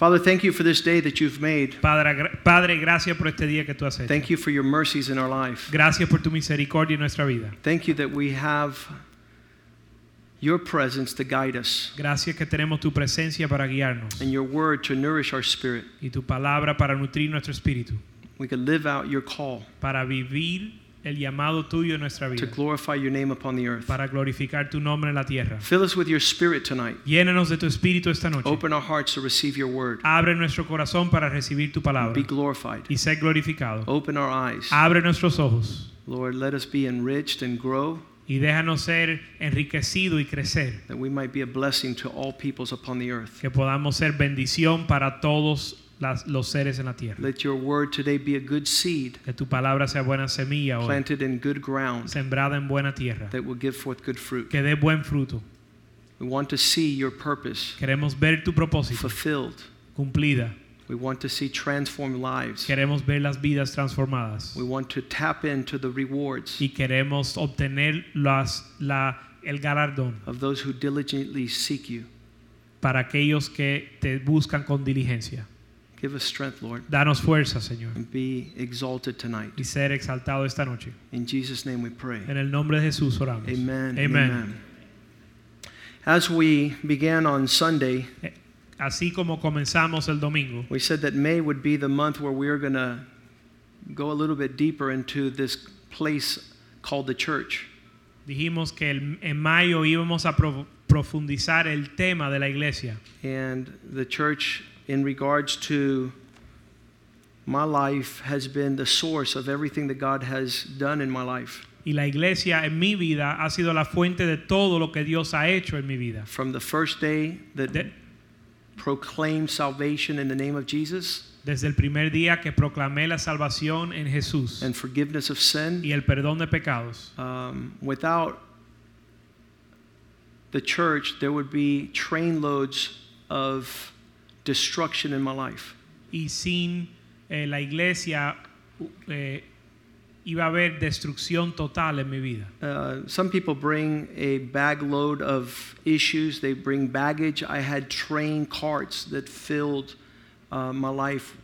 Father, thank you for this day that you've made. Padre, Padre, gracias por este día que tú has hecho. Thank you for your mercies in our life. Gracias por tu misericordia en nuestra vida. Thank you that we have your presence to guide us Gracias que tenemos tu presencia para guiarnos and your word to nourish our spirit. y tu palabra para nutrir nuestro espíritu, We can live out your call para vivir el llamado tuyo en nuestra to glorify your name upon the earth. para glorificar tu nombre en la tierra. Fill us with your spirit tonight. Llénanos de tu espíritu esta noche. Open our hearts to receive your word. Abre nuestro corazón para recibir tu palabra Be glorified. y ser glorificado. Open our eyes. Abre nuestros ojos Lord, let us be enriched and grow y déjanos ser enriquecido y crecer, that we might be a blessing to all peoples upon the earth. que podamos ser bendición para todos las- los seres en la tierra. Let your word today be a good seed Que tu palabra sea buena semilla hoy, planted in good ground sembrada en buena tierra, that will give forth good fruit. que dé buen fruto. We want to see your purpose Queremos ver tu propósito fulfilled. cumplida. We want to see transformed lives. Queremos ver las vidas transformadas. We want to tap into the rewards Y queremos obtener las, la, el galardón of those who diligently seek you. para aquellos que te buscan con diligencia. Give us strength, Lord, Danos fuerza, Señor, and be exalted tonight. y ser exaltado esta noche. In Jesus' name we pray. En el nombre de Jesús oramos. Amen. Amen. Amen. As we began on Sunday, eh, Así como comenzamos el domingo, we said that May would be the month where we are going to go a little bit deeper into this place called the church. dijimos que el- en mayo íbamos a profundizar el tema de la iglesia. And the church, in regards to my life, has been the source of everything that God has done in my life. Y la iglesia en mi vida ha sido la fuente de todo lo que Dios ha hecho en mi vida. From the first day that De- proclaimed salvation in the name of Jesus desde el primer día que proclamé la salvación en Jesús and forgiveness of sin, y el perdón de pecados. um, without the church, there would be trainloads of destruction in my life. Y sin eh, la iglesia eh, iba a haber destrucción total en mi vida. Uh, some people bring a bag load of issues, they bring baggage. I had train carts that filled uh, my life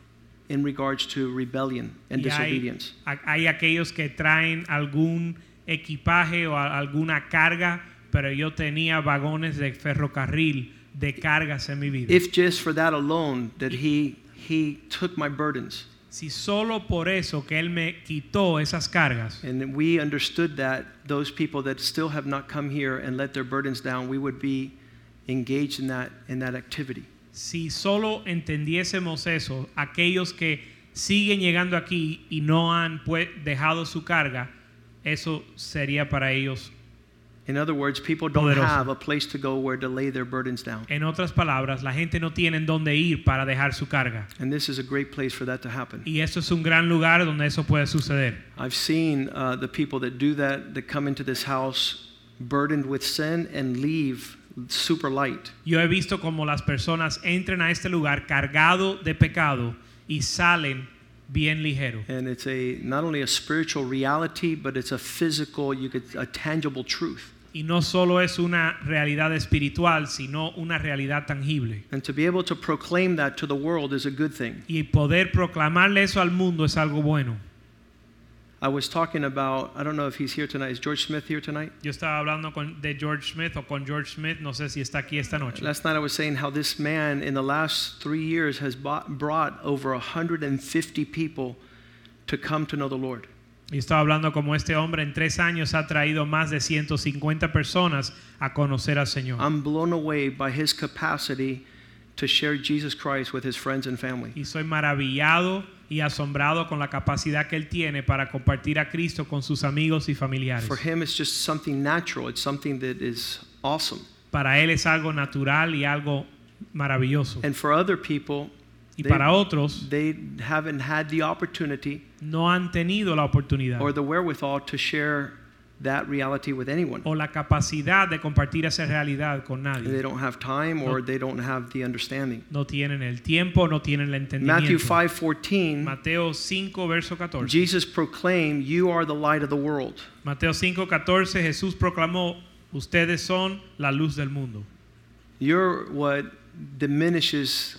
in regards to rebellion and Y hay, disobedience. hay aquellos que traen algún equipaje o alguna carga, pero yo tenía vagones de ferrocarril de cargas en mi vida. If just for that alone, that he, he took my burdens. si solo por eso que Él me quitó esas cargas, And we understood that those people that still have not come here and let their burdens down, we would be engaged in that, in that activity. si solo entendiésemos eso, aquellos que siguen llegando aquí y no han pues, dejado su carga, eso sería para ellos. In other words, people don't Poderoso. have a place to go where to lay their burdens down. En otras palabras, la gente no tiene dónde ir para dejar su carga. And this is a great place for that to happen. Y eso es un gran lugar donde eso puede suceder. I've seen uh, the people that do that, that come into this house burdened with sin and leave super light. Yo he visto como las personas entran a este lugar cargado de pecado y salen bien ligero. And it's a not only a spiritual reality, but it's a physical, you could a tangible truth. Y no solo es una realidad espiritual, sino una realidad tangible. And to be able to proclaim that to the world is a good thing. Y poder proclamarle eso al mundo es algo bueno. I was talking about, I don't know if he's here tonight. Is George Smith here tonight? Yo estaba hablando con, de George Smith o con George Smith, no sé si está aquí esta noche. Last night I was saying how this man in the last three years has bought, brought over 150 people to come to know the Lord. Y estaba hablando como este hombre en tres años ha traído más de 150 personas a conocer al Señor. I'm blown away by his capacity to share Jesus Christ with his friends and family. Y soy maravillado y asombrado con la capacidad que él tiene para compartir a Cristo con sus amigos y familiares. For him, it's just something natural. It's something that is awesome. Para él es algo natural y algo maravilloso. And for other people, Y They- para otros They haven't had the opportunity no han tenido la oportunidad or the wherewithal to share that reality with anyone. o la capacidad de compartir esa realidad con They don't have time or No. they don't have the understanding. No tienen el tiempo, no tienen el Matthew entendimiento. 5:14 Mateo 5, verso 14. Jesus proclaimed, "You are the light of the world." Mateo 5:14 Jesús proclamó, ustedes son la luz del mundo. You're what diminishes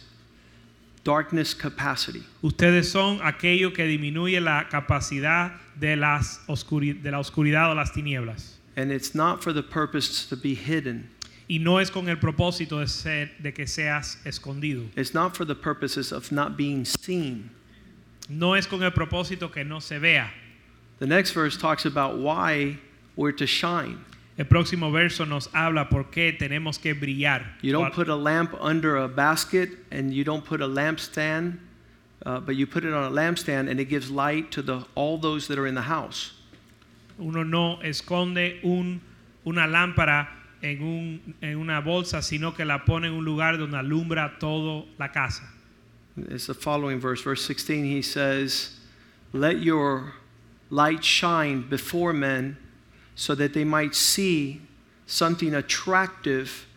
darkness capacity. Ustedes son aquello que disminuye la capacidad de, las de la oscuridad o las tinieblas. And it's not for the purpose to be hidden. Y no es con el propósito de, ser, de que seas escondido. It's not for the purposes of not being seen. No es con el propósito que no se vea. The next verse talks about why we're to shine. El próximo verso nos habla por qué tenemos que brillar. You don't put a lamp under a basket and you don't put a lampstand, uh, but you put it on a lampstand and it gives light to the, all those that are in the house. Uno no esconde un, una lámpara en, un, en una bolsa, sino que la pone en un lugar donde alumbra toda la casa. It's the following verse, verse 16. He says, Let your light shine before men so that they might see something attractive,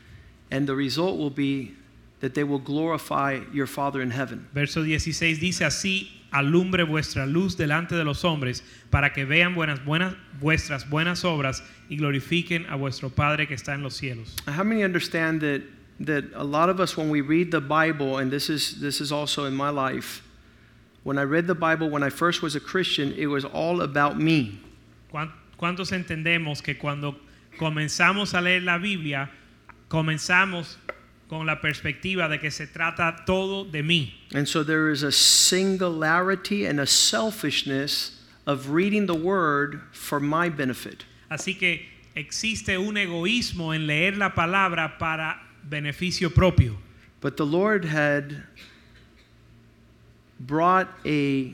and the result will be that they will glorify your Father in heaven. Verso 16 dice así, alumbre vuestra luz delante de los hombres para que vean buenas, buenas, vuestras buenas obras y glorifiquen a vuestro Padre que está en los cielos. How many understand that, that a lot of us, when we read the Bible, and this is, this is also in my life, when I read the Bible when I first was a Christian, it was all about me. ¿Cuán- ¿Cuántos entendemos que cuando comenzamos a leer la Biblia, comenzamos con la perspectiva de que se trata todo de mí? And so there is a singularity and a selfishness of reading the word for my benefit. Así que existe un egoísmo en leer la palabra para beneficio propio. But the Lord had brought a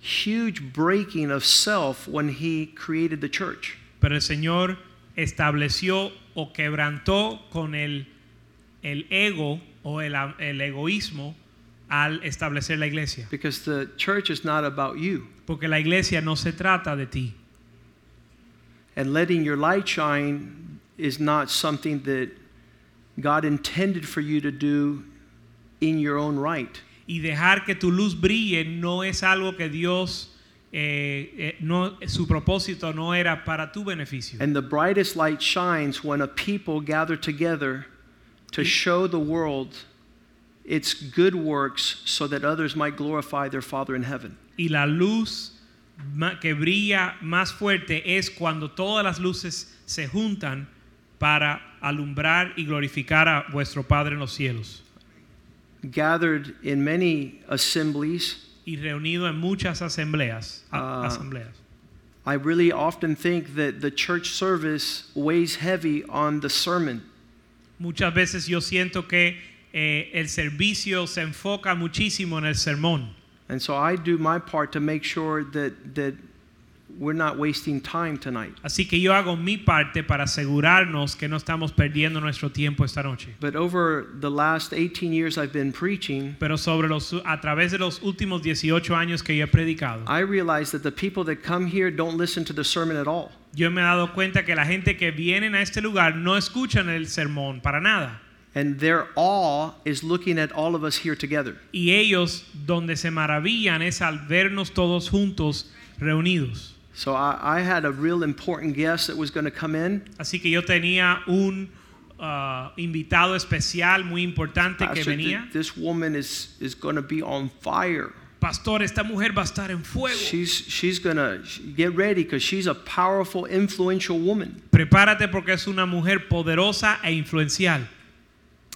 huge breaking of self when He created the church. Pero el Señor estableció o quebrantó con el, el ego o el, el egoísmo al establecer la iglesia. Because the church is not about you. Porque la iglesia no se trata de ti. And letting your light shine is not something that God intended for you to do in your own right. Y dejar que tu luz brille no es algo que Dios, eh, eh, no, su propósito no era para tu beneficio. And the brightest light shines when a people gather together to show the world its good works so that others might glorify their Father in heaven. Y la luz que brilla más fuerte es cuando todas las luces se juntan para alumbrar y glorificar a vuestro Padre en los cielos. Gathered in many assemblies, Y reunido en muchas asambleas, a- Ah. asambleas. I really often think that the church service weighs heavy on the sermon. Muchas veces yo siento que eh, el servicio se enfoca muchísimo en el sermón. And so I do my part to make sure that, that we're not wasting time tonight. Así que yo hago mi parte para asegurarnos que no estamos perdiendo nuestro tiempo esta noche. But over the last 18 years I've been preaching, Pero sobre los, a través de los últimos 18 años que yo he predicado, I realize that the people that come here don't listen to the sermon at all. yo me he dado cuenta que la gente que viene a este lugar no escuchan el sermón para nada. And their awe is looking at all of us here together. Y ellos donde se maravillan es al vernos todos juntos reunidos. So I, I had a real important guest that was going to come in. Así que yo tenía un ah, invitado especial muy importante que venía. th- this woman is, is going to be on fire. Pastor, esta mujer va a estar en fuego. She's, she's going to get ready because she's a powerful, influential woman. Prepárate porque es una mujer poderosa e influencial.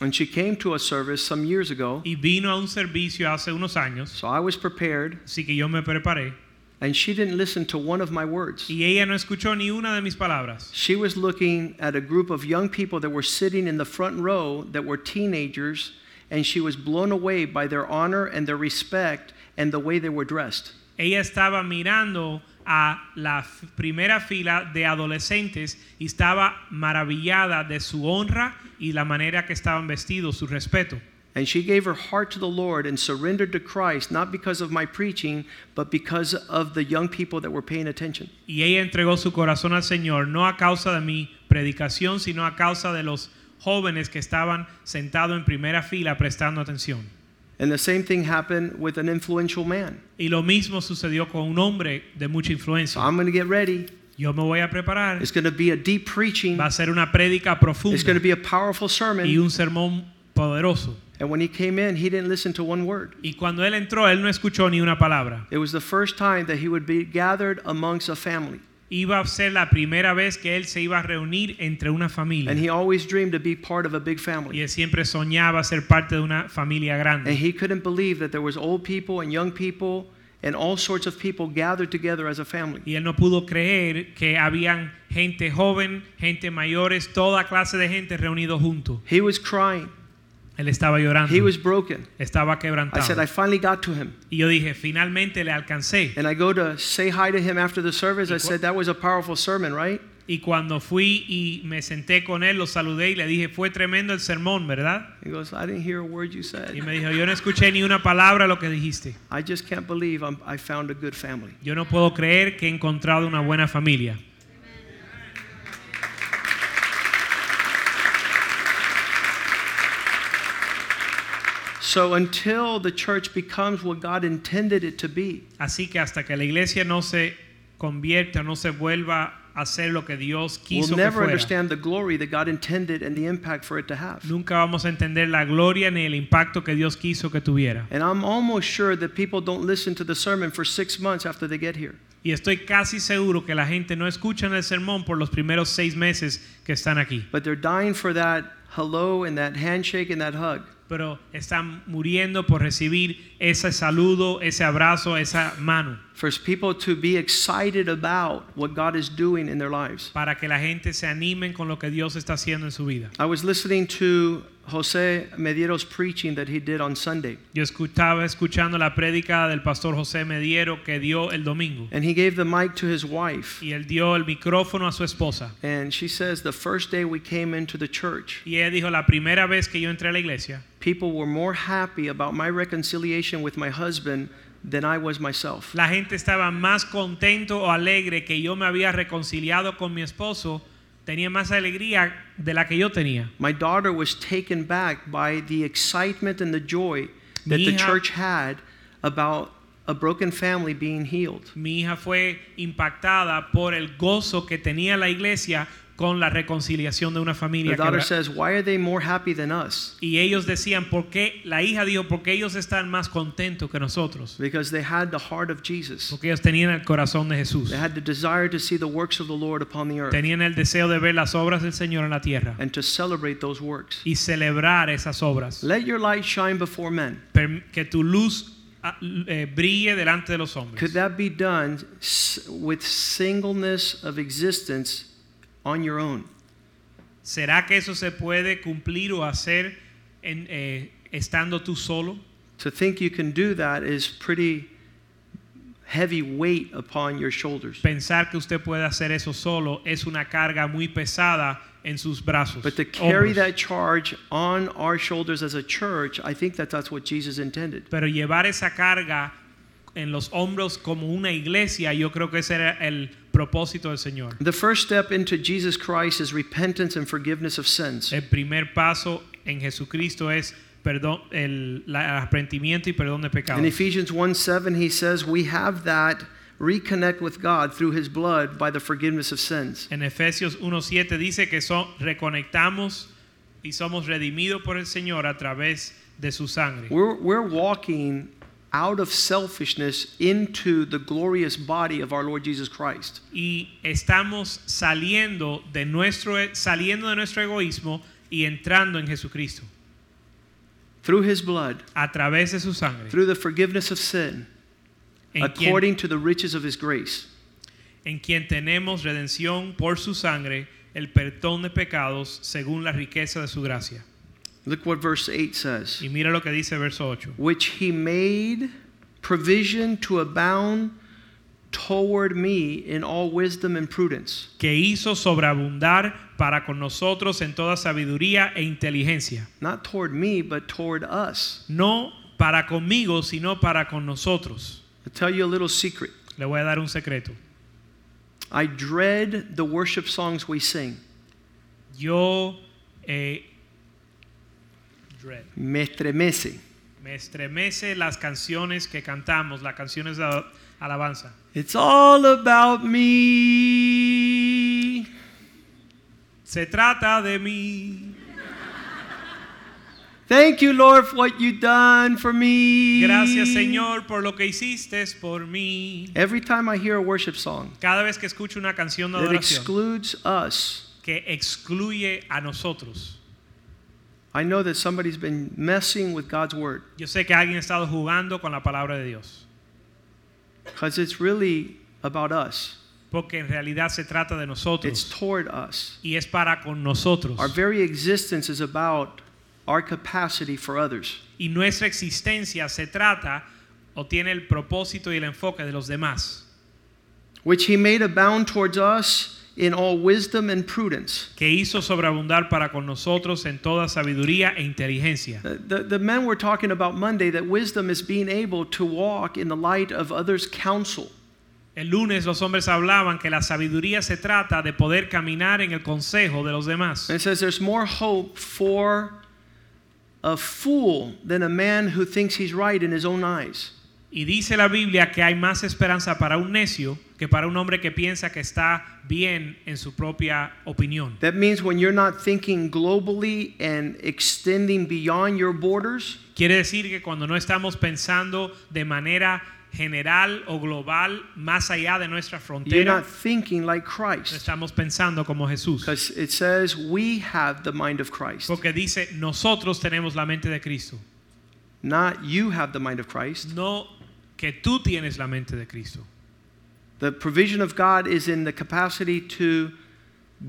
And she came to a service some years ago. Y vino a un servicio hace unos años, So I was prepared. así que yo me preparé. And she didn't listen to one of my words. Y ella no escuchó ni una de mis palabras. She was looking at a group of young people that were sitting in the front row that were teenagers, and she was blown away by their honor and their respect and the way they were dressed. Ella estaba mirando a la primera fila de adolescentes y estaba maravillada de su honra y la manera que estaban vestidos, su respeto. And she gave her heart to the Lord and surrendered to Christ, not because of my preaching, but because of the young people that were paying attention. Y ella entregó su corazón al Señor, no a causa de mi predicación, sino a causa de los jóvenes que estaban sentados en primera fila prestando atención. And the same thing happened with an influential man. Y lo mismo sucedió con un hombre de mucha influencia. I'm going to get ready. Yo me voy a preparar. It's going to be a deep preaching. Va a ser una prédica It's going to be a powerful y sermon. un sermón poderoso. And when he came in, he didn't listen to one word. Y cuando él entró, él no escuchó ni una palabra. It was the first time that he would be gathered amongst a family. Iba a ser la primera vez que él se iba a reunir entre una And he always dreamed to be part of a big Y family. él siempre soñaba ser parte de una familia And he couldn't believe that there was old people and young people and all sorts of people gathered together as a family. Y él no pudo creer que habían gente joven, gente mayores, toda clase de gente reunidos juntos. He was crying. Él estaba llorando. He was broken. estaba I said. I finally got to him. y yo dije, finalmente le alcancé. And I go to say hi to him after the service. I Y said, That was a powerful sermon, right? Y cuando fui y me senté con él, lo saludé y le dije, fue tremendo el sermón, ¿verdad? He goes, I didn't hear a word you Y said. me dijo, yo no escuché ni una palabra lo que dijiste. I just can't believe I'm, I found a good family. Yo no puedo creer que he encontrado una buena familia. So until the church becomes what God intended it to be, Así que hasta que la iglesia no se convierta, no se vuelva a hacer lo que Dios quiso we'll quiso que never fuera, understand the glory that God intended and the impact for it to have. nunca vamos a entender la gloria ni el impacto que Dios quiso que tuviera. And I'm almost sure that people don't listen to the sermon for six months after they get here. Y estoy casi seguro que la gente no escucha el sermón por los primeros seis meses que están aquí, But they're dying for that hello and that handshake and that hug. Pero están muriendo por recibir ese saludo, ese abrazo, esa mano, For people to be excited about what God is doing in their lives. para que la gente se animen con lo que Dios está haciendo en su vida. I was listening to Jose Mediero's preaching that he did on Sunday. Yo estaba escuchando la prédica del pastor José Mediero que dio el domingo And he gave the mic to his wife. y él dio el micrófono a su esposa. And she says, The first day we came into the church, Y ella dijo, la primera vez que yo entré a la iglesia, people were more happy about my reconciliation with my husband than I was myself. la gente estaba más contento o alegre que yo me había reconciliado con mi esposo, tenía más alegría de la que yo tenía. My daughter was taken back by the excitement and the joy that the church had about a broken family being healed. Mi hija fue impactada por el gozo que tenía la iglesia con la reconciliación de una The familia. daughter says, Why are they more happy than us? y ellos decían, ¿por qué? La hija dijo, porque ellos están más contentos que nosotros. Because they had the heart of Jesus. Porque ellos tenían el corazón de Jesús. They had the desire to see the works of the Lord upon the earth Tenían el deseo de ver las obras del Señor en la tierra and to celebrate those works. y celebrar esas obras. Let your light shine before men. Que tu luz ah, eh, brille delante de los hombres. Could that be done with singleness of existence on your own? ¿Será que eso se puede cumplir o hacer en, eh, estando tú solo? To think you can do that is pretty heavy weight upon your shoulders. Pensar que usted puede hacer eso solo es una carga muy pesada en sus brazos. But to carry hombros. that charge on our shoulders as a church, I think that that's what Jesus intended. Pero llevar esa carga en los hombros como una iglesia, yo creo que ese era el propósito del Señor. The first step into Jesus Christ is repentance and forgiveness of sins. El primer paso en Jesucristo es perdón, el la- arrepentimiento y perdón de pecados. In Ephesians 1 7, he says, We have that reconnect with God through his blood by the forgiveness of sins. En Efesios 1.7 dice que son, reconectamos y somos redimidos por el Señor a través de su sangre. We're, we're walking out of selfishness into the glorious body of our Lord Jesus Christ. Y estamos saliendo de nuestro, saliendo de nuestro egoísmo y entrando en Jesucristo Through his blood, a través de su sangre. through the forgiveness of sin, En quien, according to the riches of his grace. en quien tenemos redención por su sangre, el perdón de pecados según la riqueza de su gracia. Look what verse 8 says. Y mira lo que dice verso 8. Which he made provision to abound toward me in all wisdom and prudence. que hizo sobreabundar para con nosotros en toda sabiduría e inteligencia. Not toward me, but toward us. No para conmigo, sino para con nosotros. I'll tell you a little secret. Le voy a dar un secreto. I dread the worship songs we sing. Yo eh. Me estremece. me estremece las canciones que cantamos, las canciones de alabanza. It's all about me. Se trata de mí. Thank you, Lord, for what you've done for me. Gracias Señor por lo que hiciste por mí. Every time I hear a worship song Cada vez que escucho una canción de that adoración excludes us, que excluye a nosotros. I know that somebody's been messing with God's word Yo sé que alguien ha estado jugando con la palabra de Dios, because it's really about us. porque en realidad se trata de nosotros. It's toward us. y es para con nosotros. Our very existence is about our capacity for others. Y nuestra existencia se trata o tiene el propósito y el enfoque de los demás. which he made abound towards us in all wisdom and prudence. que hizo sobreabundar para con nosotros en toda sabiduría e inteligencia. The, the, the men were talking about Monday that wisdom is being able to walk in the light of others' counsel. El lunes los hombres hablaban que la sabiduría se trata de poder caminar en el consejo de los demás. And it says there's more hope for a fool than a man who thinks he's right in his own eyes. Y dice la Biblia que hay más esperanza para un necio que para un hombre que piensa que está bien en su propia opinión. That means when you're not thinking globally and extending beyond your borders, Quiere decir que cuando no estamos pensando de manera general o global más allá de nuestra you're frontera, not thinking like no Christ. estamos pensando como Jesús. Because it says we have the mind of Christ. Porque dice, nosotros tenemos la mente de Cristo. Not you have the mind of Christ. No que tú tienes la mente de Cristo. The provision of God is in the capacity to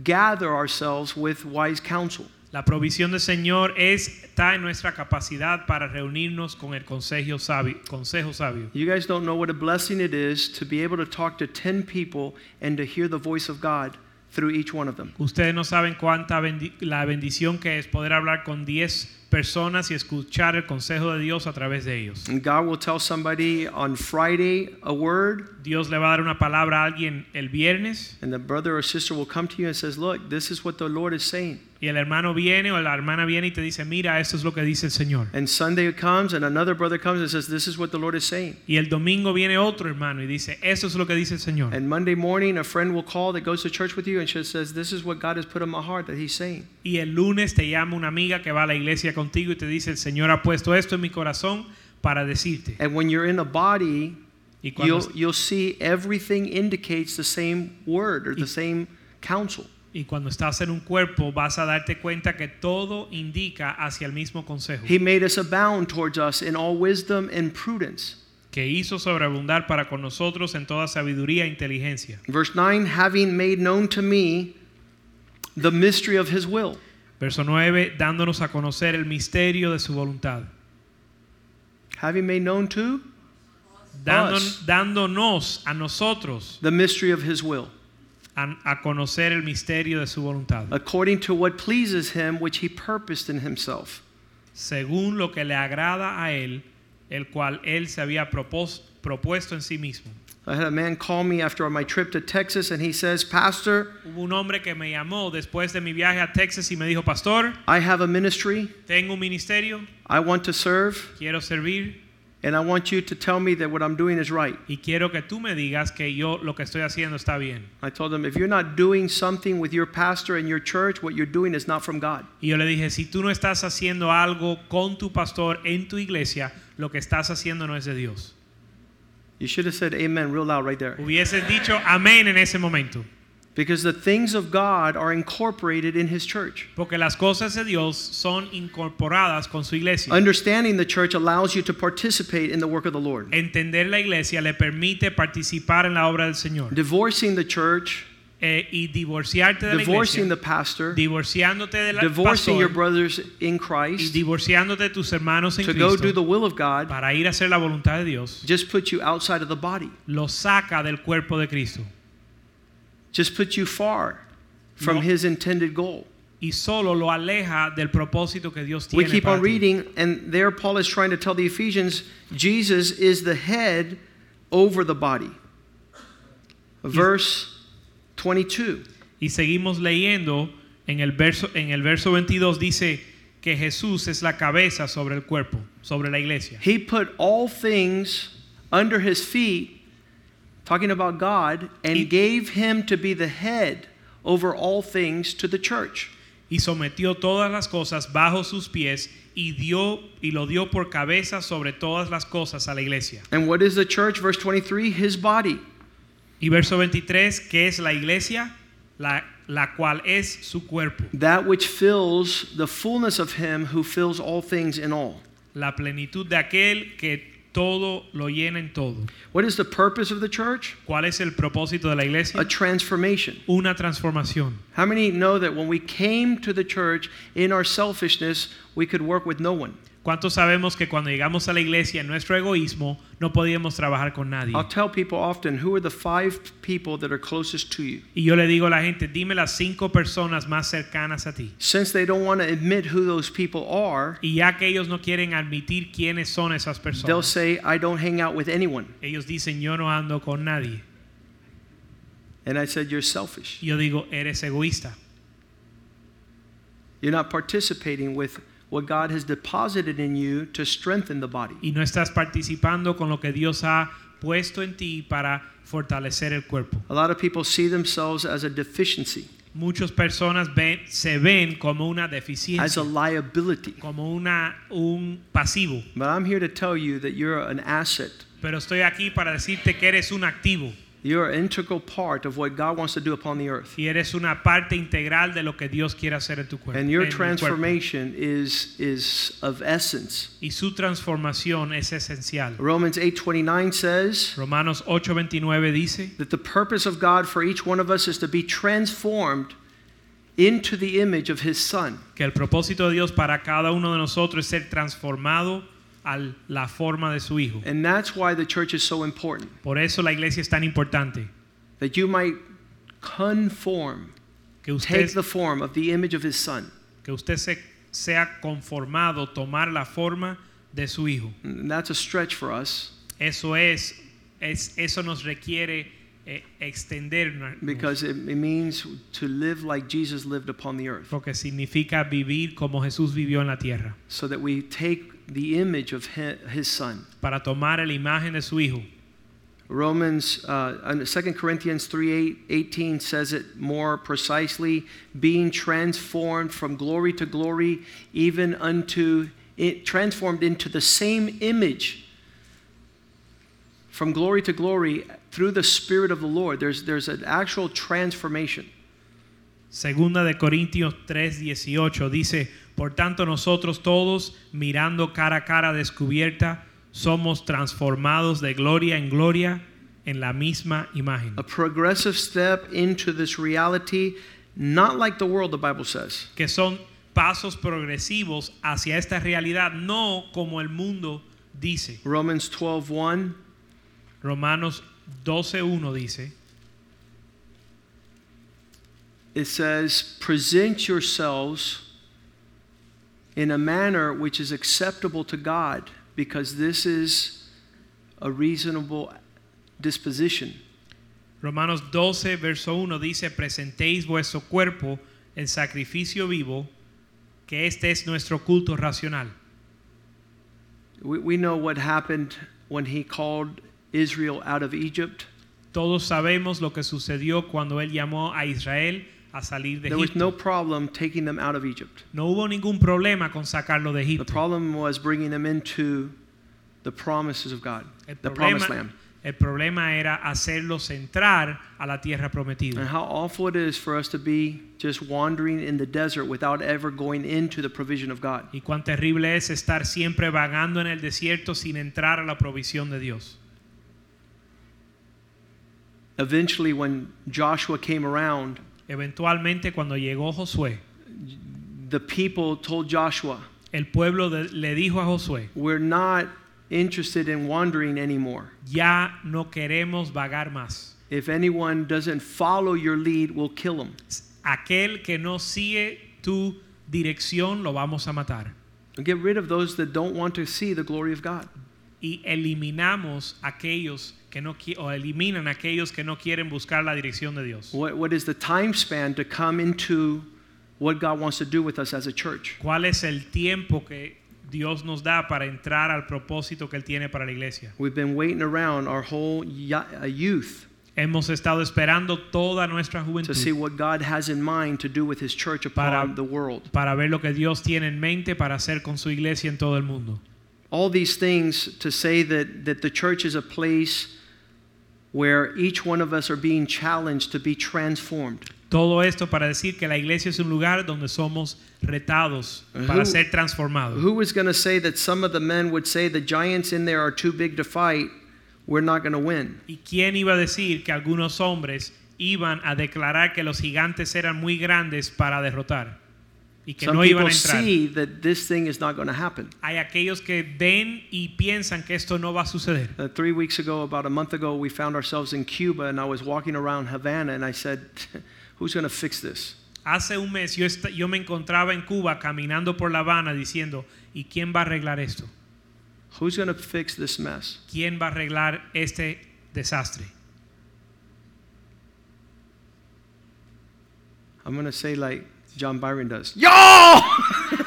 gather ourselves with wise counsel. La provisión del Señor es, está en nuestra capacidad para reunirnos con el consejo sabio. Consejo sabio. You guys don't know what a blessing it is to be able to talk to 10 people and to hear the voice of God through each one of them. Ustedes no saben cuánta la bendición que es poder hablar con 10 personas y escuchar el consejo de Dios a través de ellos. And God will tell somebody on Friday a word, Dios le va a dar una palabra a alguien el viernes and the brother or sister will come to you and says, "Look, this is what the Lord is saying." y el hermano viene o la hermana viene y te dice, mira, esto es lo que dice el Señor. And Sunday comes and another brother comes and says, "This is what the Lord is saying." Y el domingo viene otro hermano y dice, eso es lo que dice el Señor. And Monday morning a friend will call that goes to church with you and she says, "This is what God has put in my heart that he's saying." Y el lunes te llama una amiga que va a la iglesia contigo y te dice, el Señor ha puesto esto en mi corazón para decirte. And when you're in a body, Y cuando, you'll, you'll see everything indicates the same word or the same counsel. y cuando estás en un cuerpo vas a darte cuenta que todo indica hacia el mismo consejo. He made us abound towards us in all wisdom and prudence. que hizo sobreabundar para con nosotros en toda sabiduría e inteligencia. Verse 9, having made known to me the mystery of his will. Verso 9, dándonos a conocer el misterio de su voluntad. Having made known to Dándon- Us. dándonos a nosotros the mystery of his will, a, a conocer el misterio de su voluntad, according to what pleases him, which he purposed in himself. según lo que le agrada a él, el cual él se había propos- propuesto en sí mismo. I had a man call me after my trip to Texas, and he says, Pastor, Hubo un hombre que me llamó después de mi viaje a Texas y me dijo, Pastor, I have a ministry. tengo un ministerio, I want to serve, quiero servir and I want you to tell me that what I'm doing is right. y quiero que tú me digas que yo lo que estoy haciendo está bien. I told him, if you're not doing something with your pastor and your church, what you're doing is not from God. Y yo le dije, si tú no estás haciendo algo con tu pastor en tu iglesia, lo que estás haciendo no es de Dios. You should have said amen real loud right there. Hubieses dicho amén en ese momento. Because the things of God are incorporated in his church. Porque las cosas de Dios son incorporadas con su iglesia. Understanding the church allows you to participate in the work of the Lord. Entender la iglesia le permite participar en la obra del Señor. Divorcing the church eh, y divorciarte de la divorcing the pastor, divorciándote del divorcing your brothers in y Christ divorciándote de tus hermanos en to go do the will of God para ir a hacer la voluntad de Dios, just put you outside of the body. lo saca del cuerpo de Cristo Just put you far from No. his intended goal. y solo lo aleja del propósito que Dios tiene. We keep on reading, and there Paul is trying to tell the Ephesians Jesus is the head over the body. Verse 22. Y seguimos leyendo en el verso en el verso 22 dice que Jesús es la cabeza sobre el cuerpo, sobre la iglesia. He put all things under his feet, talking about God, and Y- gave him to be the head over all things to the church. y sometió todas las cosas bajo sus pies y dio y lo dio por cabeza sobre todas las cosas a la iglesia. And what is the church? Verse 23 His body. Y verso 23, que es la iglesia, la, la cual es su cuerpo, That which fills the fullness of him who fills all things in all. la plenitud de aquel que todo lo llena en todo. What is the purpose of the church? ¿Cuál es el propósito de la iglesia? A transformation. Una transformación. How many know that when we came to the church in our selfishness, we could work with no one? ¿Cuántos sabemos que cuando llegamos a la iglesia en nuestro egoísmo no podíamos trabajar con nadie? I'll tell people often who are the five people that are closest to you. Y yo le digo a la gente, dime las cinco personas más cercanas a ti. Since they don't want to admit who those people are, Y ya que ellos no quieren admitir quiénes son esas they'll personas, say, I don't hang out with anyone. ellos dicen, yo no ando con nadie. And I said, You're selfish. Y yo digo, eres egoísta. You're not participating with what God has deposited in you to strengthen the body. Y no estás participando con lo que Dios ha puesto en ti para fortalecer el cuerpo. A lot of people see themselves as a deficiency, Muchas personas ven, se ven como una deficiencia, as a liability. como una, un pasivo. But I'm here to tell you that you're an asset. Pero estoy aquí para decirte que eres un activo. You're an integral part of what God wants to do upon the earth. y eres una parte integral de lo que Dios quiere hacer en tu cuerpo. And your en el cuerpo. transformation is, is of essence. Y su transformación es esencial. Romans 8:29 says Romanos 8:29 dice that the purpose of God for each one of us is to be transformed into the image of his son. que el propósito de Dios para cada uno de nosotros es ser transformado a la forma de su hijo. And that's why the church is so important. Por eso la iglesia es tan importante. That you might conform, Que usted, take the form of the image of his son. que usted se, sea conformado, tomar la forma de su hijo. And that's a stretch for us Eso es, es eso nos requiere eh, extendernos. because it, it means to live like Jesus lived upon the earth. porque significa vivir como Jesús vivió en la tierra. So that we take the image of his son. para tomar la imagen de su hijo. Romans, uh, and 2 Corinthians 3 8, 18 says it more precisely being transformed from glory to glory, even unto it, transformed into the same image. From glory to glory through the Spirit of the Lord. There's, there's an actual transformation. Segunda de Corintios 3:18 dice, por tanto nosotros todos, mirando cara a cara descubierta, somos transformados de gloria en gloria en la misma imagen. A progressive step into this reality, not like the world, the Bible says. Que son pasos progresivos hacia esta realidad, no como el mundo dice. Romans 12 1. Romanos 12:1 dice, it says, present yourselves in a manner which is acceptable to God, because this is a reasonable disposition. Romanos 12, verso 1 dice, presentéis vuestro cuerpo en sacrificio vivo, que este es nuestro culto racional. We, we know what happened when he called Israel out of Egypt. Todos sabemos lo que sucedió cuando él llamó a Israel a salir de There was no Egipto. problem taking them out of Egypt. No hubo ningún problema con sacarlo de The Egipto. problem was bringing them into the promises of God, El the promised problema, land. el problema era hacerlos entrar a la tierra And prometida. how awful it is for us to be just wandering in the desert without ever going into the provision of God. Y cuán terrible es estar siempre vagando en el desierto sin entrar a la provisión de Dios. Eventually, when Joshua came around, Eventualmente cuando llegó Josué, the people told Joshua, el pueblo de- le dijo a Josué, We're not interested in wandering anymore. ya no queremos vagar más. If anyone doesn't follow your lead, we'll kill him. Aquel que no sigue tu dirección lo vamos a matar. Get rid of those that don't want to see the glory of God. Y eliminamos aquellos que no o eliminan aquellos que no quieren buscar la dirección de Dios. What, what is the time span to come into what God wants to do with us as a church? ¿Cuál es el tiempo que Dios nos da para entrar al propósito que Él tiene para la iglesia? We've been waiting around our whole uh, youth Hemos estado esperando toda nuestra to see juventud what God has in mind to do with His church Para- upon the world. para ver lo que Dios tiene en mente para hacer con su iglesia en todo el mundo. All these things to say that, that the church is a place where each one of us are being challenged to be transformed. Todo esto para decir que la iglesia es un lugar donde somos retados uh, para Who- ser transformados. Who was going to say that some of the men would say the giants in there are too big to fight? We're not going to win. ¿Y quién iba a decir que algunos hombres iban a declarar que los gigantes eran muy grandes para derrotar? Y que Some no iban a people entrar. see that this thing is not going to happen. Hay aquellos que ven y piensan que esto no va a suceder. Uh, three weeks ago, about a month ago, we found ourselves in Cuba, and I was walking around Havana, and I said, "Who's going to fix this?" Hace un mes yo, yo me encontraba en Cuba caminando por La Habana diciendo, ¿y quién va a arreglar esto? Who's going to fix this mess? ¿Quién va a arreglar este desastre? I'm going to say like John Byron does. Yo!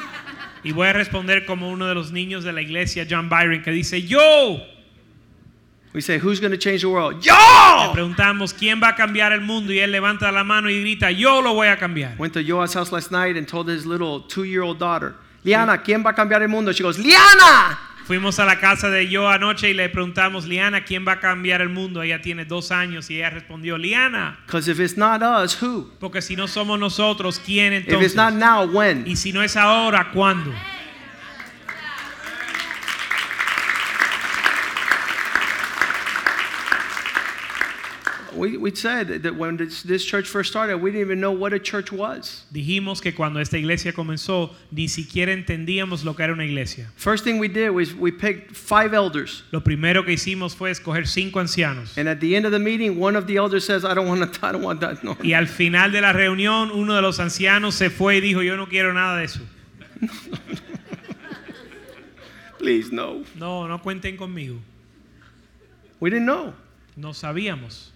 Y voy a responder como uno de los niños de la iglesia, John Byron, que dice, yo. we say, "Who's going to change the world?" Le Yo! preguntamos, ¿quién va a cambiar el mundo? Y él levanta la mano y grita, yo lo voy a cambiar. Went to Yoa's house last night and told his little two-year-old daughter, "Liana, ¿quién va a cambiar el mundo?" She goes, "Liana!" Fuimos a la casa de yo anoche y le preguntamos, Liana, ¿quién va a cambiar el mundo? Ella tiene dos años y ella respondió, Liana. Because if it's not us, who? Porque si no somos nosotros, ¿quién If entonces? it's not now, when? Y si no es ahora, ¿cuándo? We, we said that when this, this church first started, we didn't even know what a church was. Dijimos que cuando esta iglesia comenzó, ni siquiera entendíamos lo que era una iglesia. First thing we did was we picked five elders. Lo primero que hicimos fue escoger cinco ancianos. And at the end of the meeting, one of the elders says, I don't want to, I don't want that. No. Y al final de la reunión, uno de los ancianos se fue y dijo, yo no quiero nada de eso. Please, no. No, no cuenten conmigo. We didn't know. No sabíamos.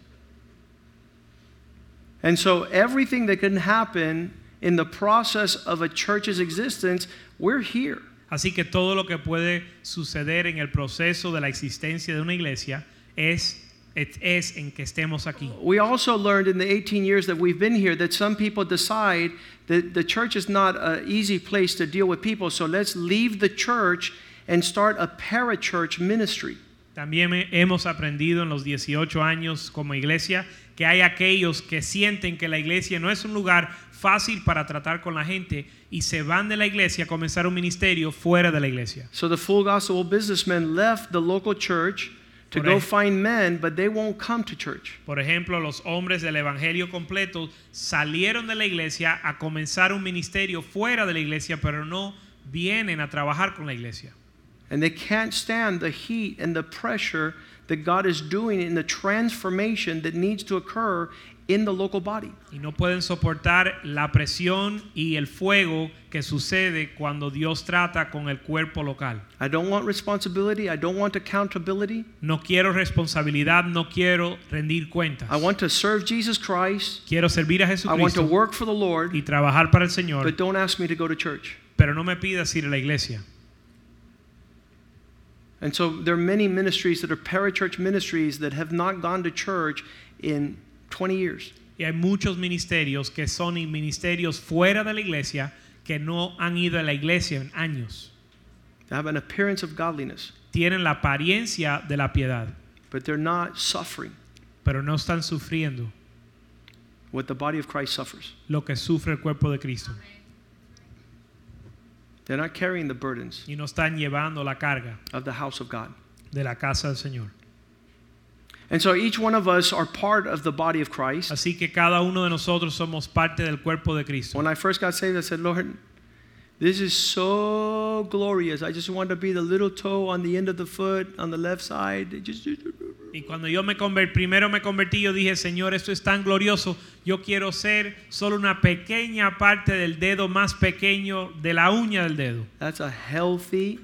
And so everything that can happen in the process of a church's existence, we're here. Así que todo lo que puede suceder en el proceso de la existencia de una iglesia es, es, en que estemos aquí. We also learned in the 18 years that we've been here that some people decide that the church is not an easy place to deal with people, so let's leave the church and start a parachurch ministry. También hemos aprendido en los 18 años como iglesia que hay aquellos que sienten que la iglesia no es un lugar fácil para tratar con la gente y se van de la iglesia a comenzar un ministerio fuera de la iglesia. So the full gospel businessmen left the local church to Por go find men, but they won't come to church. Por ejemplo, los hombres del Evangelio completo salieron de la iglesia a comenzar un ministerio fuera de la iglesia, pero no vienen a trabajar con la iglesia. And they can't stand the heat and the pressure that God is doing in the transformation that needs to occur in the local body. Y no pueden soportar la presión y el fuego que sucede cuando Dios trata con el cuerpo local. I don't want responsibility. I don't want accountability. No quiero responsabilidad, no quiero rendir cuentas. I want to serve Jesus Christ. Quiero servir a I want to work for the Lord, y trabajar para el Señor, but don't ask me to go to church. pero no me pidas ir a la iglesia. And so there are many ministries that are parachurch ministries that have not gone to church in 20 years. Y hay muchos ministerios que son ministerios fuera de la iglesia que no han ido a la iglesia en años. They have an appearance of godliness, Tienen la apariencia de la piedad, but they're not suffering pero no están sufriendo what the body of Christ suffers. lo que sufre el cuerpo de Cristo. They're not carrying the burdens Y no están llevando la carga of the house of God. de la casa del Señor. And so each one of us are part of the body of Christ. Así que cada uno de nosotros somos parte del cuerpo de Cristo. When I first got saved, I said, Lord, this is so glorious. I just want to be the little toe on the end of the foot on the left side. It Just, Y cuando yo me conver- primero me convertí, yo dije, Señor, esto es tan glorioso, yo quiero ser solo una pequeña parte del dedo más pequeño de la uña del dedo. that's a healthy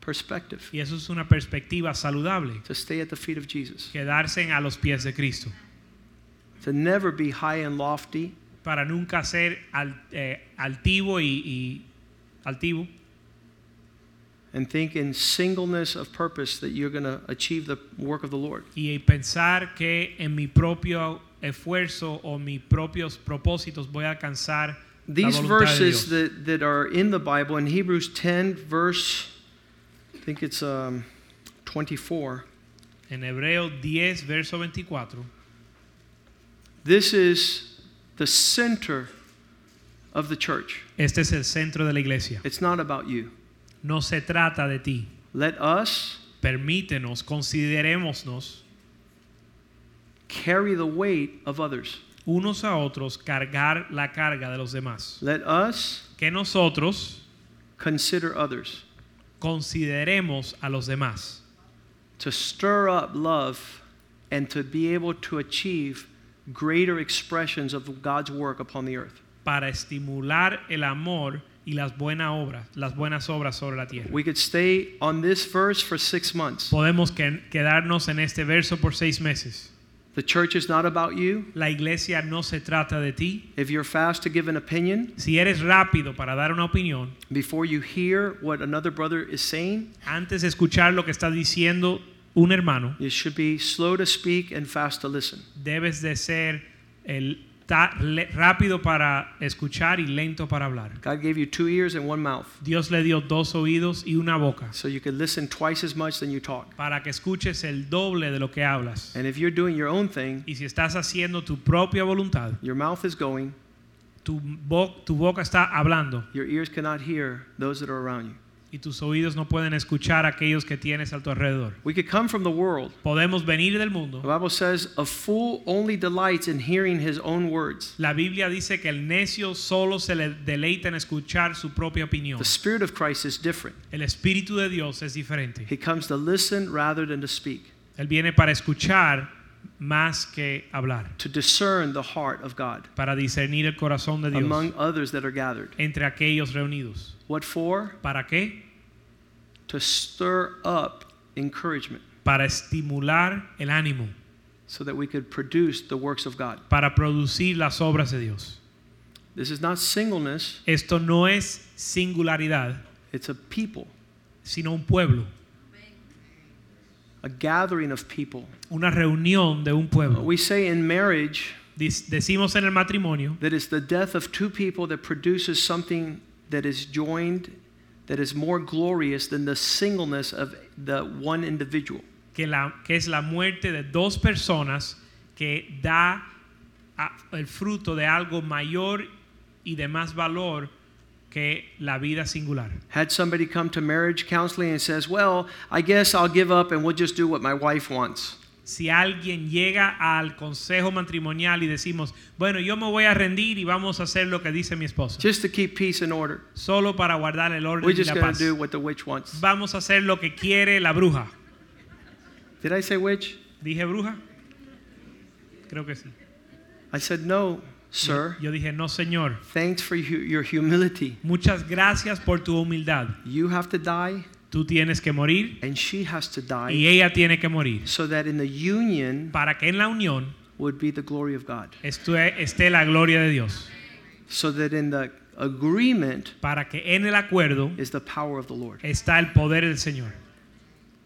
perspective. Y eso es una perspectiva saludable, to stay at the feet of Jesus, quedarse a los pies de Cristo, to never be high and lofty, para nunca ser eh, altivo y, y altivo and think in singleness of purpose that you're going to achieve the work of the Lord. y pensar que en mi propio esfuerzo o mis propios propósitos voy a alcanzar These verses that, that are in the Bible, in Hebrews 10, verse, I think it's um, 24, En Hebreo 10, verso 24. this is the center of the church. Este es el centro de la iglesia. It's not about you. No se trata de ti. Let us Permítenos, considerémonos carry the weight of others. unos a otros cargar la carga de los demás. Let us Que nosotros consider others consideremos a los demás to stir up love and to be able to achieve greater expressions of God's work upon the earth. para estimular el amor y las buenas obras, las buenas obras sobre la tierra. We could stay on this verse for six months. Podemos que- quedarnos en este verso por seis meses. The church is not about you. La iglesia no se trata de ti. If you're fast to give an opinion Si eres rápido para dar una opinión, before you hear what another brother is saying, antes de escuchar lo que está diciendo un hermano, you should be slow to speak and fast to listen. debes de ser el rápido para escuchar y lento para hablar. God gave you two ears and one mouth, Dios le dio dos oídos y una boca so you can listen twice as much than you talk. para que escuches el doble de lo que hablas. And if you're doing your own thing, Y si estás haciendo tu propia voluntad, your mouth is going, tu, bo- tu boca está hablando your ears cannot hear those that are around you. Y tus oídos no pueden escuchar a aquellos que tienes a tu alrededor. We could come from the world. Podemos venir del The. Bible says, a fool only delights in hearing his own words. La Biblia dice que el necio solo se le deleita en escuchar su propia opinión. The Spirit of Christ is different. El Espíritu de Dios es diferente. He comes to listen rather than to speak, Él viene para escuchar más que hablar, to discern the heart of God para discernir el corazón de Dios among others that are gathered. entre aquellos reunidos. What for? ¿Para qué? To stir up encouragement Para estimular el ánimo, so that we could produce the works of God. para producir las obras de Dios. This is not singleness, Esto no es singularidad, it's a people, sino un pueblo, a gathering of people. una reunión de un pueblo. We say in marriage Decimos en el matrimonio that it's the death of two people that produces something that is joined, that is more glorious than the singleness of the one individual. que, la, que es la muerte de dos personas que da a- el fruto de algo mayor y de más valor que la vida singular. Had somebody come to marriage counseling and says, Well, I guess I'll give up and we'll just do what my wife wants. Si alguien llega al consejo matrimonial y decimos, bueno, yo me voy a rendir y vamos a hacer lo que dice mi esposa, Just to keep peace and order. solo para guardar el orden We're y just la going paz. to do what the witch wants. Vamos a hacer lo que quiere la bruja. Did I say witch? ¿Dije bruja? Creo que sí. I said, No, sir. Yo dije, no, Señor. Thanks for your humility. Muchas gracias por tu humildad. You have to die, Tú tienes que morir and she has to y die, ella tiene que morir so that in the union para que en la unión would be the glory of God. esté, esté la gloria de Dios, So that in the agreement para que en el acuerdo is the power of the Lord. está el poder del Señor.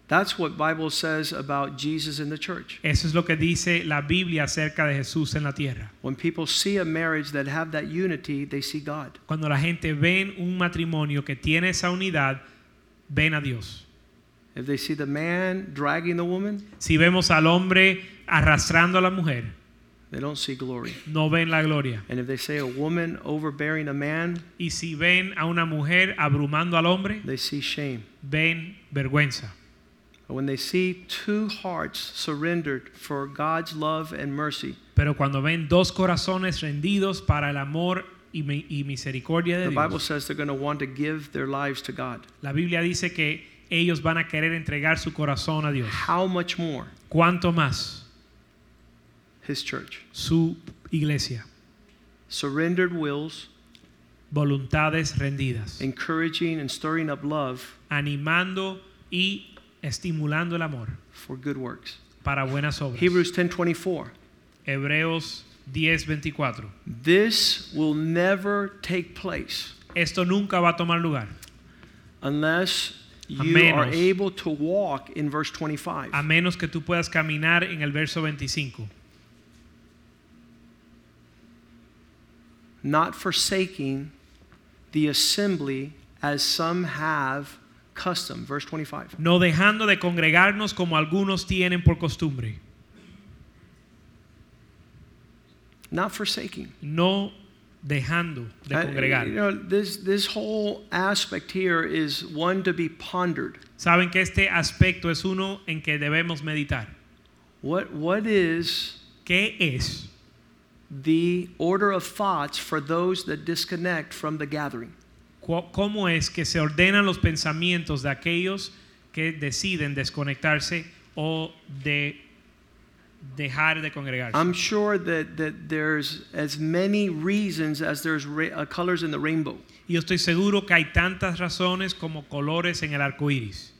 That's what Bible says about Jesus in the church. Eso es lo que dice la Biblia acerca de Jesús en la tierra. When people see a marriage that have that unity, they see God. Cuando la gente ve un matrimonio que tiene esa unidad, ven a Dios. If they see the man dragging the woman, Si vemos al hombre arrastrando a la mujer, they don't see glory. no ven la gloria. And if they say a woman overbearing a man, Y si ven a una mujer abrumando al hombre, they see shame. ven vergüenza. But when they see two hearts surrendered for God's love and mercy, Pero cuando ven dos corazones rendidos para el amor y, mi- y misericordia de the Bible says they're going to want to give their lives to God. la Biblia dice que ellos van a querer entregar su corazón a Dios. How much more ¿Cuánto más His church? su iglesia? Surrendered wills, Voluntades rendidas, encouraging and stirring up love animando y estimulando el amor for good works. para buenas obras. Hebrews 10:24. Hebreos 10:24. This will never take place Esto nunca va a tomar lugar unless you menos- are able to walk in verse 25. a menos que tú puedas caminar en el verso 25. not forsaking the assembly as some have custom. Verse 25. No dejando de congregarnos como algunos tienen por costumbre. Not forsaking. No dejando de Uh, congregar. you know, this, this whole aspect here is one to be pondered. Saben que este aspecto es uno en que debemos meditar. What, what is ¿Qué es the order of thoughts for those that disconnect from the gathering? ¿Cómo es que se ordenan los pensamientos de aquellos que deciden desconectarse o de dejar de congregarse? I'm sure that, that there's as many reasons as there's uh, colors in the rainbow. Y yo estoy seguro que hay tantas razones como colores en el arco iris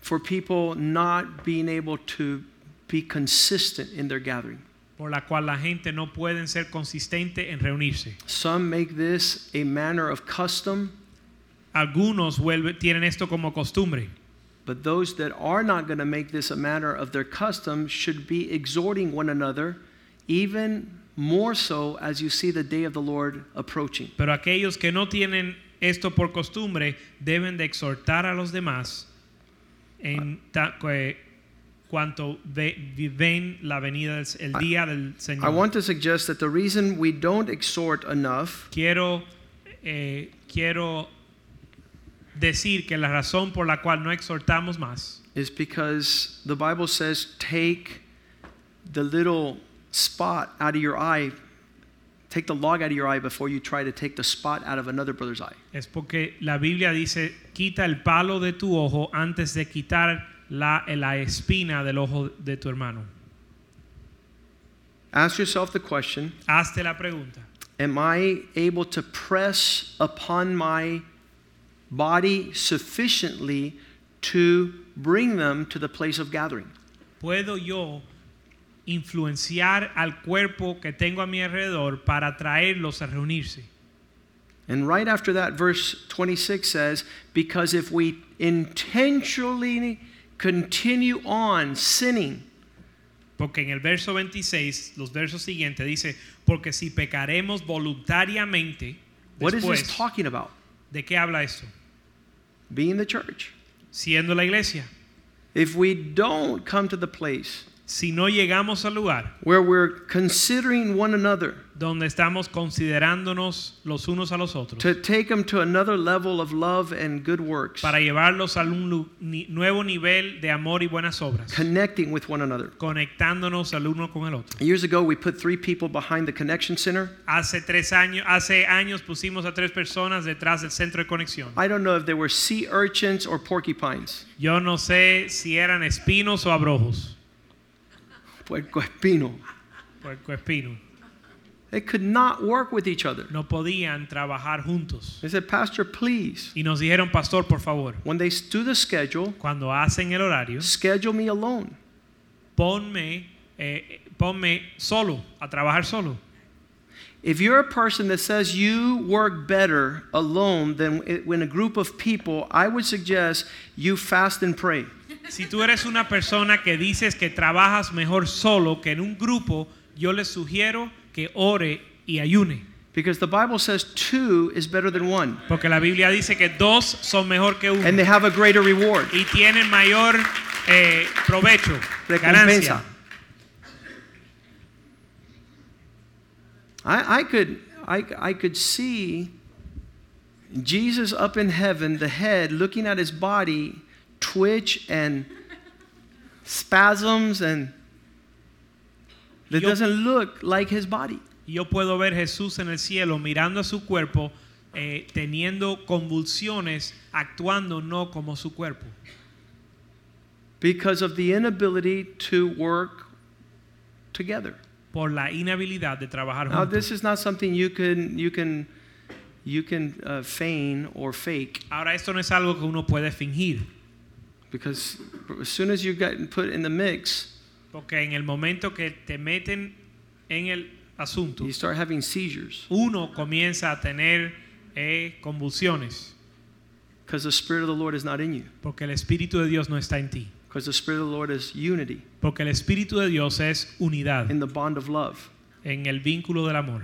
for people not being able to be consistent in their gathering. por la cual la gente no pueden ser consistente en reunirse. Some make this a manner of custom, Algunos tienen esto como costumbre, but those that are not going to make this a matter of their custom should be exhorting one another, even more so as you see the day of the Lord approaching. pero aquellos que no tienen esto por costumbre deben de exhortar a los demás en ta- que- cuanto ve- ven la venida del el día del Señor. I want to suggest that the reason we don't exhort enough quiero eh, quiero decir que la razón por la cual no exhortamos más is because the Bible says, take the little spot out of your eye, take the log out of your eye before you try to take the spot out of another brother's eye. es porque la Biblia dice quita el palo de tu ojo antes de quitar la, la espina del ojo de tu hermano. Ask yourself the question Hazte la pregunta. Am I able to press upon my body sufficiently to bring them to the place of gathering? ¿Puedo yo influenciar al cuerpo que tengo a mi alrededor para traerlos a reunirse? And right after that, verse 26 says, Because if we intentionally continue on sinning, Porque en el verso 26, los versos siguientes dice, porque si pecaremos voluntariamente, what is this talking about? ¿de qué habla esto? Being the church. Siendo la iglesia. If we don't come to the place Si no llegamos al lugar where we're considering one another donde estamos considerándonos los unos a los otros to take them to another level of love and good works, para llevarlos a un nuevo nivel de amor y buenas obras, connecting with one another. conectándonos el uno con el otro. Years ago, we put three people behind the connection center. Hace tres años, hace años pusimos a tres personas detrás del centro de conexión. I don't know if they were sea urchins or porcupines. Yo no sé si eran espinos o abrojos. Puerco espino. Puerco espino. They could not work with each other. No podían trabajar juntos. They said, Pastor, please, Y nos dijeron, pastor, por favor, when they do the schedule, cuando hacen el horario, schedule me alone. ponme, eh, ponme solo, a trabajar solo. If you're a person that says you work better alone than when a group of people, I would suggest you fast and pray. Si tú eres una persona que dices que trabajas mejor solo que en un grupo, yo les sugiero que ore y ayune. Because the Bible says two is better than one, Porque la Biblia dice que dos son mejor que uno and they have a greater reward. y tienen mayor eh, provecho, ganancia. I, I could I, I could see Jesus up in heaven, the head looking at his body, twitch and spasms and that Yo- doesn't look like his body. Yo puedo ver Jesús en el cielo mirando a su cuerpo, eh, teniendo convulsiones, actuando no como su cuerpo. because of the inability to work together. por la inhabilidad de trabajar juntos. Now, this is not something you can you can you can uh, feign or fake Ahora esto no es algo que uno puede fingir, because as soon as you get put in the mix, porque en el momento que te meten en el asunto, you start having seizures uno comienza a tener eh, convulsiones, because the spirit of the Lord is not in you. porque el Espíritu de Dios no está en ti, Because the spirit of the Lord is unity porque el Espíritu de Dios es unidad in the bond of love. en el vínculo del amor.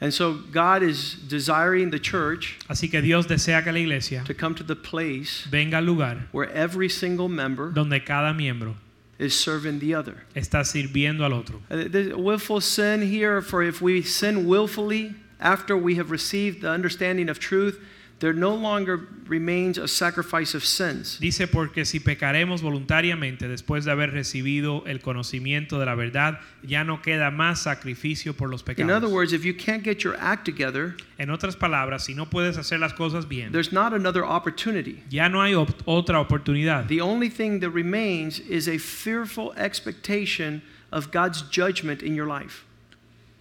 And so God is desiring the church Así que Dios desea que la iglesia to come to the place venga al lugar where every single member donde cada miembro is serving the other. está sirviendo al otro. Uh, The willful sin here, for if we sin willfully after we have received the understanding of truth, there no longer remains a sacrifice of sins. Dice porque si pecaremos voluntariamente después de haber recibido el conocimiento de la verdad, ya no queda más sacrificio por los In other words, if you can't get your act together, En otras palabras, si no puedes hacer las cosas bien, there's not another opportunity. ya no hay op- otra oportunidad. The only thing that remains is a fearful expectation of God's judgment in your life.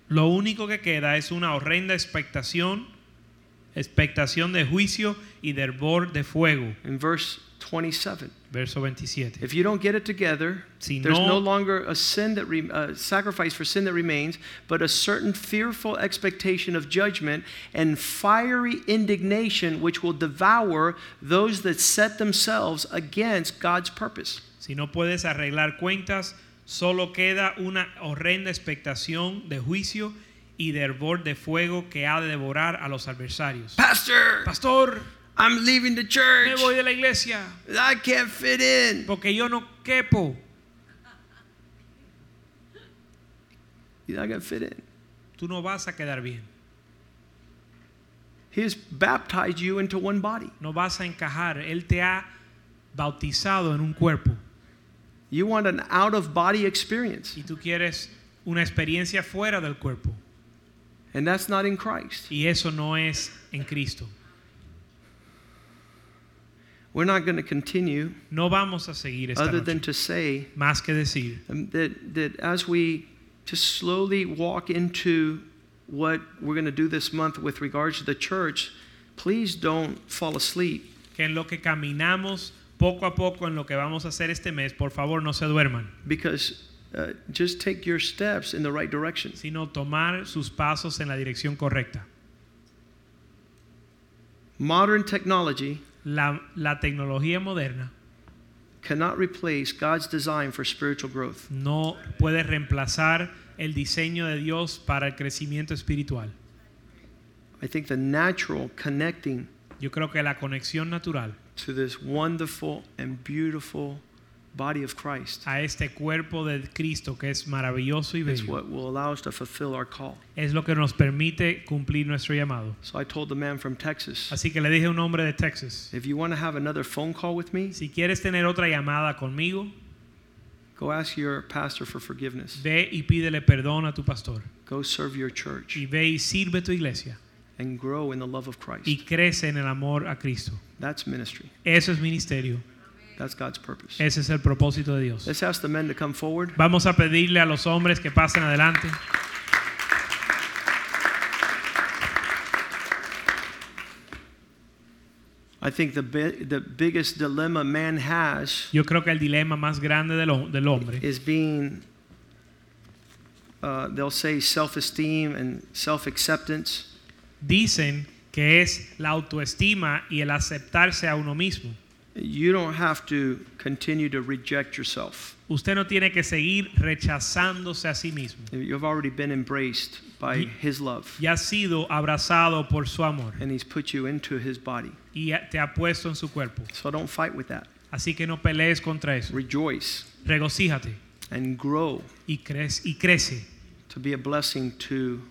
Lo único que queda es una horrenda expectación, expectación de juicio y de hervor de fuego. In verse 27. Verso 27. If you don't get it together, Si there's no- no longer a sin that re, uh, sacrifice for sin that remains, but a certain fearful expectation of judgment and fiery indignation which will devour those that set themselves against God's purpose. Si no puedes arreglar cuentas, solo queda una horrenda expectación de juicio y de hervor de fuego que ha de devorar a los adversarios. Pastor, Pastor, I'm leaving the me church. voy de la iglesia I can't fit in. porque yo no quepo. You're not to fit in. Tú no vas a quedar bien. He has baptized you into one body. No vas a encajar. Él te ha bautizado en un cuerpo You want an out of body experience, y tú quieres una experiencia fuera del cuerpo. And that's not in Christ. Y eso no es en Cristo. We're not going to continue No vamos a seguir esta other noche. than to say Más que decir um, that, that as we just slowly walk into what we're going to do this month with regards to the church, please don't fall asleep. que en lo que caminamos poco a poco en lo que vamos a hacer este mes, por favor no se duerman, Because uh, just take your steps in the right direction. sino tomar sus pasos en la dirección correcta. Modern technology La, la tecnología moderna cannot replace God's design for spiritual growth. no puede reemplazar el diseño de Dios para el crecimiento espiritual. I think the natural connecting Yo creo que la conexión natural to this wonderful and beautiful body of Christ a este cuerpo de Cristo que es maravilloso y bello what will allow us to fulfill our call. es lo que nos permite cumplir nuestro llamado. So I told the man from Texas, Así que le dije a un hombre de Texas, if you want to have another phone call with me, si quieres tener otra llamada conmigo, go ask your pastor for forgiveness. ve y pídele perdón a tu pastor. Go serve your church y ve y sirve tu iglesia and grow in the love of Christ. y crece en el amor a Cristo. That's ministry. Eso es ministerio, That's God's purpose. ese es el propósito de Dios. Let's ask the men to come forward. Vamos a pedirle a los hombres que pasen adelante. I think the, bi- the biggest dilemma man has Yo creo que el dilema más grande del, ho- del hombre is being, uh, they'll say self esteem and self acceptance. dicen que es la autoestima y el aceptarse a uno mismo. You don't have to continue to reject yourself. Usted no tiene que seguir rechazándose a sí mismo. You've already been embraced by Ye- His love, Ya has sido abrazado por su amor and He's put you into His body. y te ha puesto en su cuerpo. So don't fight with that. Así que no pelees contra eso. Rejoice Regocíjate and grow y crece, y crece to be a blessing to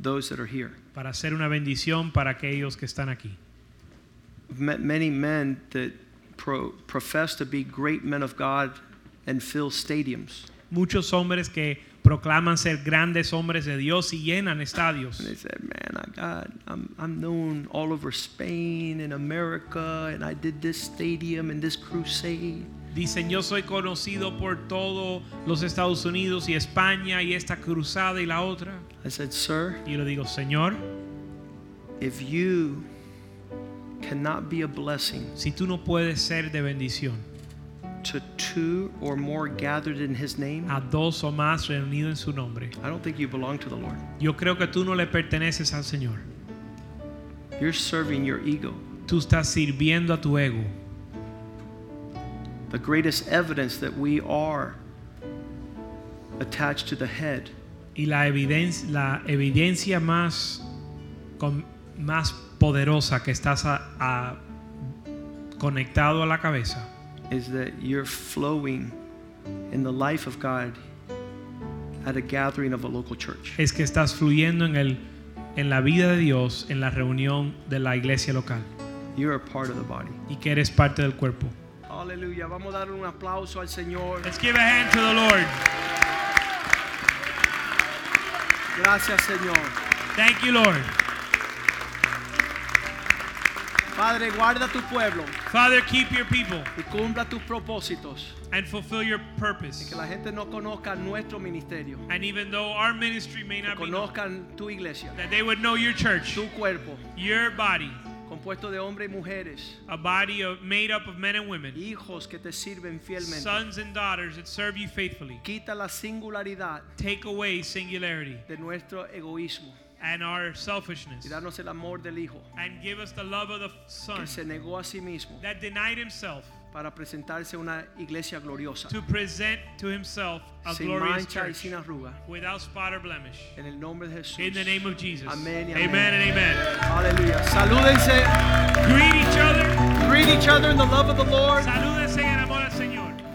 those that are here. para ser una bendición para aquellos que están aquí. I've met many men that pro- profess to be great men of God and fill stadiums. Muchos hombres que proclaman ser grandes hombres de Dios y llenan estadios. And they said, "Man, I got, I'm, I'm known all over Spain and America, and I did this stadium and this crusade." Dicen, yo soy conocido por todos los Estados Unidos y España y esta cruzada y la otra. I said, "Sir, Y le digo, Señor, if you cannot be a blessing si tú no puedes ser de bendición to two or more gathered in His name, a dos o más reunidos en su nombre, I don't think you belong to the Lord. yo creo que tú no le perteneces al Señor. You're serving your ego." Tú estás sirviendo a tu ego. The greatest evidence that we are attached to the head Y la evidencia, la evidencia más, con- más poderosa que estás a- a- conectado a la cabeza is that you're flowing in the life of God at a gathering of a local church. es que estás fluyendo en, el, en la vida de Dios en la reunión de la iglesia local You're a part of the body. y que eres parte del cuerpo. Aleluya. Vamos a dar un aplauso al Señor. Let's give a hand to the Lord. Gracias, Señor. Thank you, Lord. Padre, guarda tu pueblo Father, keep your people y cumpla tus propósitos. and fulfill your purpose. Que la gente no conozca nuestro ministerio, And even though our ministry may que not be known, conozcan tu iglesia, that they would know your church, tu cuerpo, your body, compuesto de hombres y mujeres, a body of, made up of men and women, hijos que te sirven fielmente. sons and daughters that serve you faithfully. Quita la singularidad Take away singularity de nuestro egoísmo and our selfishness y darnos el amor del Hijo and give us the love of the Son que se negó a sí mismo that denied himself para presentarse una iglesia gloriosa, to present to himself a sin glorious mancha y church sin arruga. without spot or blemish. En el nombre de Jesús. In the name of Jesus. Amén y Amen amén. and amen. Aleluya. Salúdense. Greet each other. Greet each other in the love of the Lord. Salúdense en amor al Señor.